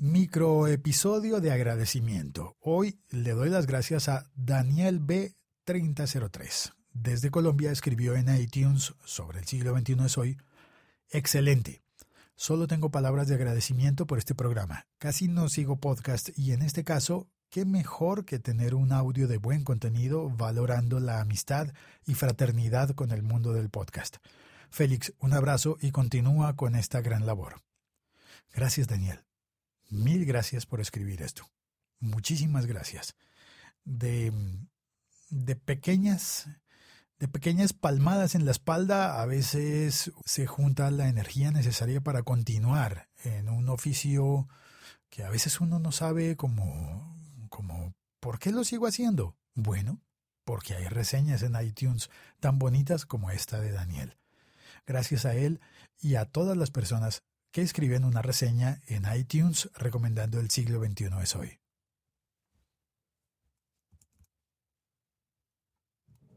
Microepisodio de agradecimiento. Hoy le doy las gracias a Daniel B3003. Desde Colombia escribió en iTunes sobre el siglo XXI es hoy. Excelente. Solo tengo palabras de agradecimiento por este programa. Casi no sigo podcast y en este caso, qué mejor que tener un audio de buen contenido valorando la amistad y fraternidad con el mundo del podcast. Félix, un abrazo y continúa con esta gran labor. Gracias, Daniel. Mil gracias por escribir esto. Muchísimas gracias. De, de pequeñas de pequeñas palmadas en la espalda a veces se junta la energía necesaria para continuar en un oficio que a veces uno no sabe cómo, cómo ¿por qué lo sigo haciendo? Bueno, porque hay reseñas en iTunes tan bonitas como esta de Daniel. Gracias a él y a todas las personas que escriben una reseña en iTunes recomendando el siglo XXI es hoy.